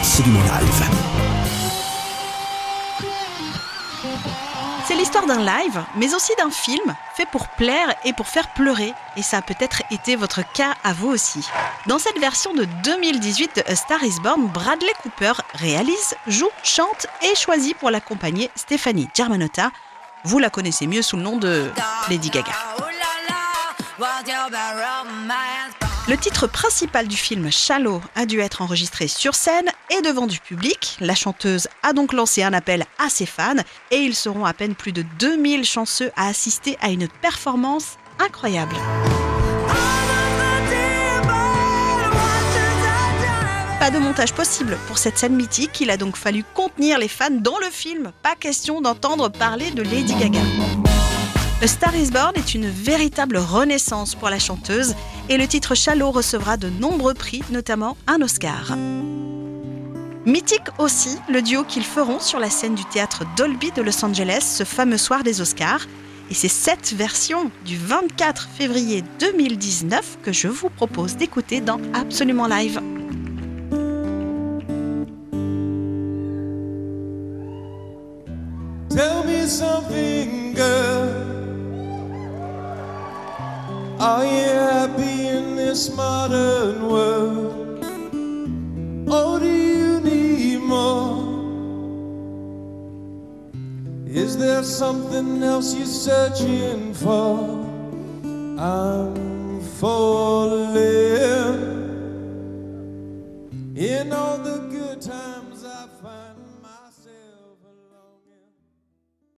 Absolument Live. C'est l'histoire d'un live, mais aussi d'un film fait pour plaire et pour faire pleurer. Et ça a peut-être été votre cas à vous aussi. Dans cette version de 2018 de A Star is Born, Bradley Cooper réalise, joue, chante et choisit pour l'accompagner Stéphanie Germanotta. Vous la connaissez mieux sous le nom de Lady Gaga. Le titre principal du film Shallow a dû être enregistré sur scène et devant du public. La chanteuse a donc lancé un appel à ses fans et ils seront à peine plus de 2000 chanceux à assister à une performance incroyable. Pas de montage possible pour cette scène mythique, il a donc fallu contenir les fans dans le film. Pas question d'entendre parler de Lady Gaga. A Star is Born est une véritable renaissance pour la chanteuse et le titre Shallow recevra de nombreux prix, notamment un Oscar. Mythique aussi le duo qu'ils feront sur la scène du théâtre Dolby de Los Angeles ce fameux soir des Oscars. Et c'est cette version du 24 février 2019 que je vous propose d'écouter dans Absolument Live. Are you happy in this modern world? Or do you need more? Is there something else you're searching for? I'm falling in all the good times.